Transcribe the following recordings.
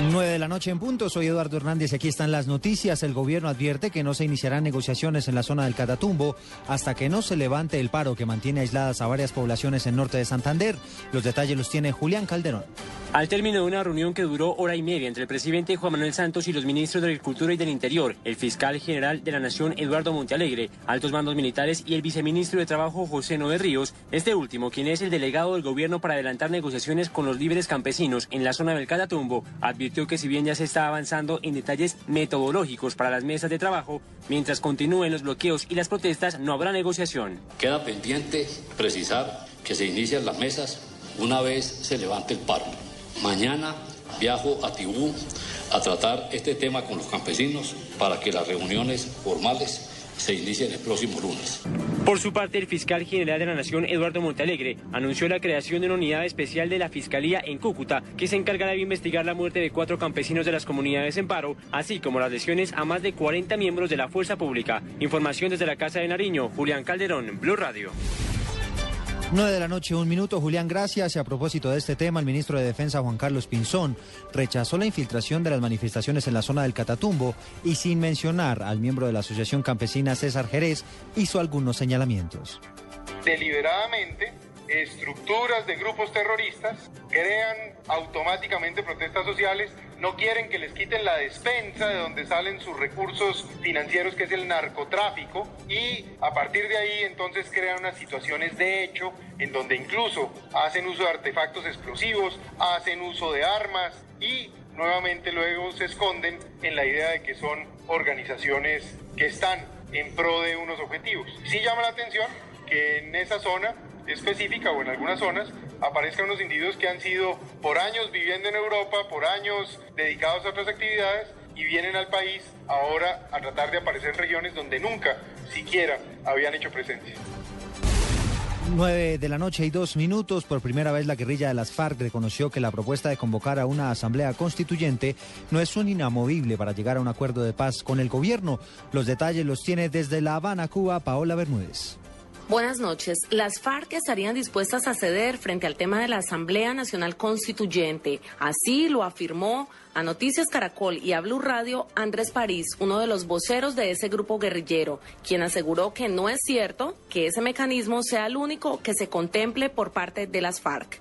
9 de la noche en punto, soy Eduardo Hernández aquí están las noticias. El gobierno advierte que no se iniciarán negociaciones en la zona del Catatumbo hasta que no se levante el paro que mantiene aisladas a varias poblaciones en norte de Santander. Los detalles los tiene Julián Calderón. Al término de una reunión que duró hora y media entre el presidente Juan Manuel Santos y los ministros de Agricultura y del Interior, el fiscal general de la Nación Eduardo Montealegre, altos mandos militares y el viceministro de Trabajo José Noé Ríos, este último, quien es el delegado del gobierno para adelantar negociaciones con los líderes campesinos en la zona del Catatumbo, advirtió que si bien ya se está avanzando en detalles metodológicos para las mesas de trabajo, mientras continúen los bloqueos y las protestas no habrá negociación. Queda pendiente precisar que se inician las mesas una vez se levante el paro. Mañana viajo a Tibú a tratar este tema con los campesinos para que las reuniones formales se inicien el próximo lunes. Por su parte, el fiscal general de la Nación, Eduardo Montalegre, anunció la creación de una unidad especial de la Fiscalía en Cúcuta que se encargará de investigar la muerte de cuatro campesinos de las comunidades en paro, así como las lesiones a más de 40 miembros de la fuerza pública. Información desde la Casa de Nariño, Julián Calderón, Blue Radio. 9 de la noche, un minuto. Julián, gracias. Y a propósito de este tema, el ministro de Defensa, Juan Carlos Pinzón, rechazó la infiltración de las manifestaciones en la zona del Catatumbo y sin mencionar al miembro de la Asociación Campesina César Jerez, hizo algunos señalamientos. Deliberadamente estructuras de grupos terroristas crean automáticamente protestas sociales, no quieren que les quiten la despensa de donde salen sus recursos financieros, que es el narcotráfico, y a partir de ahí entonces crean unas situaciones de hecho en donde incluso hacen uso de artefactos explosivos, hacen uso de armas y nuevamente luego se esconden en la idea de que son organizaciones que están en pro de unos objetivos. Sí llama la atención que en esa zona específica o en algunas zonas aparezcan unos individuos que han sido por años viviendo en Europa, por años dedicados a otras actividades y vienen al país ahora a tratar de aparecer en regiones donde nunca siquiera habían hecho presencia. 9 de la noche y dos minutos. Por primera vez la guerrilla de las FARC reconoció que la propuesta de convocar a una asamblea constituyente no es un inamovible para llegar a un acuerdo de paz con el gobierno. Los detalles los tiene desde La Habana, Cuba, Paola Bermúdez. Buenas noches. Las FARC estarían dispuestas a ceder frente al tema de la Asamblea Nacional Constituyente. Así lo afirmó a Noticias Caracol y a Blue Radio Andrés París, uno de los voceros de ese grupo guerrillero, quien aseguró que no es cierto que ese mecanismo sea el único que se contemple por parte de las FARC.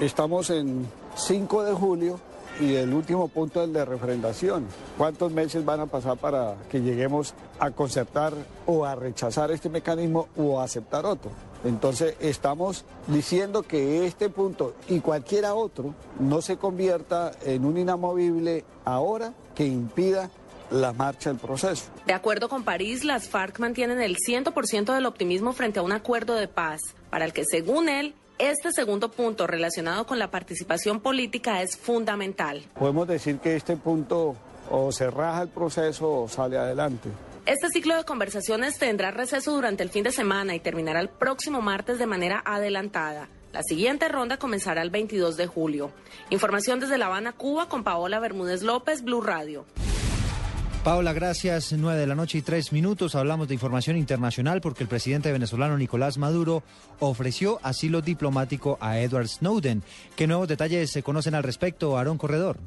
estamos en 5 de julio y el último punto es el de refrendación. ¿Cuántos meses van a pasar para que lleguemos a concertar o a rechazar este mecanismo o a aceptar otro? Entonces estamos diciendo que este punto y cualquiera otro no se convierta en un inamovible ahora que impida la marcha del proceso. De acuerdo con París, las FARC mantienen el 100% del optimismo frente a un acuerdo de paz, para el que según él este segundo punto relacionado con la participación política es fundamental. Podemos decir que este punto o se raja el proceso o sale adelante. Este ciclo de conversaciones tendrá receso durante el fin de semana y terminará el próximo martes de manera adelantada. La siguiente ronda comenzará el 22 de julio. Información desde La Habana, Cuba, con Paola Bermúdez López, Blue Radio. Paola, gracias. Nueve de la noche y tres minutos. Hablamos de información internacional porque el presidente venezolano Nicolás Maduro ofreció asilo diplomático a Edward Snowden. ¿Qué nuevos detalles se conocen al respecto, Aarón Corredor?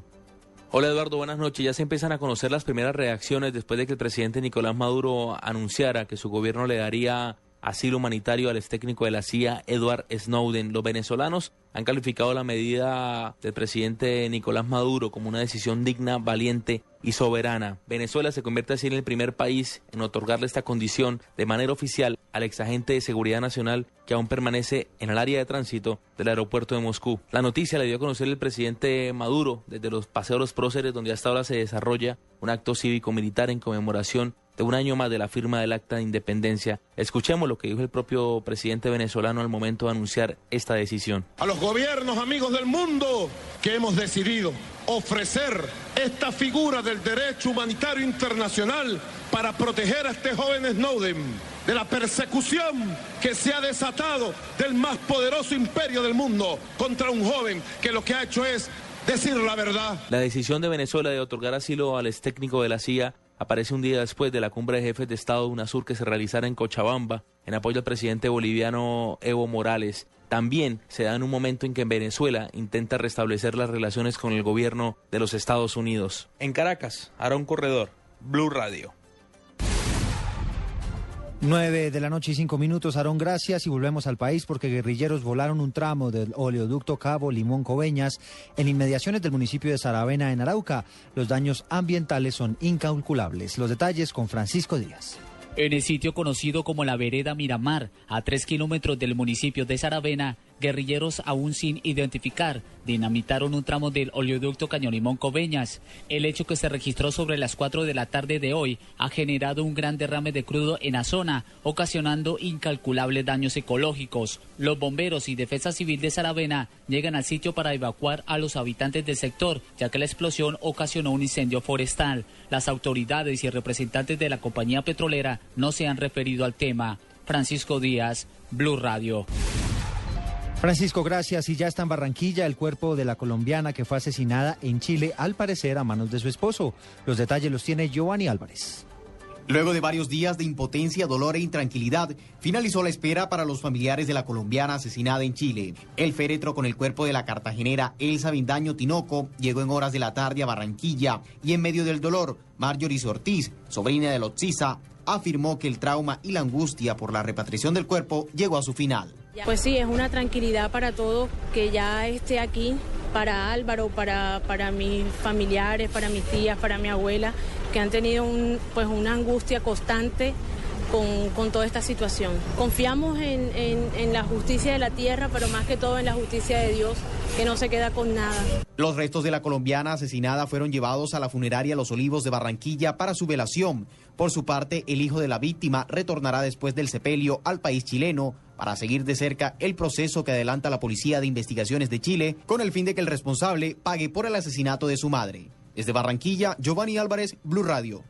Hola Eduardo, buenas noches. Ya se empiezan a conocer las primeras reacciones después de que el presidente Nicolás Maduro anunciara que su gobierno le daría asilo humanitario al ex técnico de la CIA, Edward Snowden. Los venezolanos han calificado la medida del presidente Nicolás Maduro como una decisión digna, valiente y soberana. Venezuela se convierte así en el primer país en otorgarle esta condición de manera oficial al exagente de seguridad nacional que aún permanece en el área de tránsito del aeropuerto de Moscú. La noticia la dio a conocer el presidente Maduro desde los paseos próceres donde hasta ahora se desarrolla un acto cívico-militar en conmemoración de un año más de la firma del acta de independencia. Escuchemos lo que dijo el propio presidente venezolano al momento de anunciar esta decisión. A los gobiernos amigos del mundo que hemos decidido ofrecer esta figura del derecho humanitario internacional para proteger a este joven Snowden de la persecución que se ha desatado del más poderoso imperio del mundo contra un joven que lo que ha hecho es decir la verdad. La decisión de Venezuela de otorgar asilo al ex técnico de la CIA aparece un día después de la cumbre de jefes de Estado de UNASUR que se realizara en Cochabamba en apoyo al presidente boliviano Evo Morales. también se da en un momento en que en Venezuela intenta restablecer las relaciones con el gobierno de los Estados Unidos. En Caracas, Aarón Corredor, Blue Radio. 9 de la noche y 5 minutos, Aarón, gracias y volvemos al país porque guerrilleros volaron un tramo del oleoducto Cabo Limón Coveñas en inmediaciones del municipio de Saravena en Arauca. Los daños ambientales son incalculables. Los detalles con Francisco Díaz. En el sitio conocido como la Vereda Miramar, a tres kilómetros del municipio de Saravena, guerrilleros aún sin identificar dinamitaron un tramo del oleoducto Cañolimón Coveñas. El hecho que se registró sobre las 4 de la tarde de hoy ha generado un gran derrame de crudo en la zona, ocasionando incalculables daños ecológicos. Los bomberos y defensa civil de Saravena llegan al sitio para evacuar a los habitantes del sector, ya que la explosión ocasionó un incendio forestal. Las autoridades y representantes de la compañía petrolera no se han referido al tema. Francisco Díaz, Blue Radio. Francisco, gracias. Y ya está en Barranquilla el cuerpo de la colombiana que fue asesinada en Chile, al parecer a manos de su esposo. Los detalles los tiene Giovanni Álvarez. Luego de varios días de impotencia, dolor e intranquilidad, finalizó la espera para los familiares de la colombiana asesinada en Chile. El féretro con el cuerpo de la cartagenera Elsa Vindaño Tinoco llegó en horas de la tarde a Barranquilla y en medio del dolor, Marjorie Ortiz, sobrina de Lotzisa, afirmó que el trauma y la angustia por la repatriación del cuerpo llegó a su final. Pues sí, es una tranquilidad para todos que ya esté aquí, para Álvaro, para, para mis familiares, para mis tías, para mi abuela, que han tenido un, pues una angustia constante con, toda esta situación. Confiamos en, en, la justicia de la tierra, pero más que todo en la justicia de Dios, que no se queda con nada. Los restos de la colombiana asesinada fueron llevados a la funeraria Los Olivos de Barranquilla para su velación. Por su parte, el hijo de la víctima retornará después del sepelio al país chileno para seguir de cerca el proceso que adelanta la Policía de Investigaciones de Chile con el fin de que el responsable pague por el asesinato de su madre. Desde Barranquilla, Giovanni Álvarez, Blue Radio.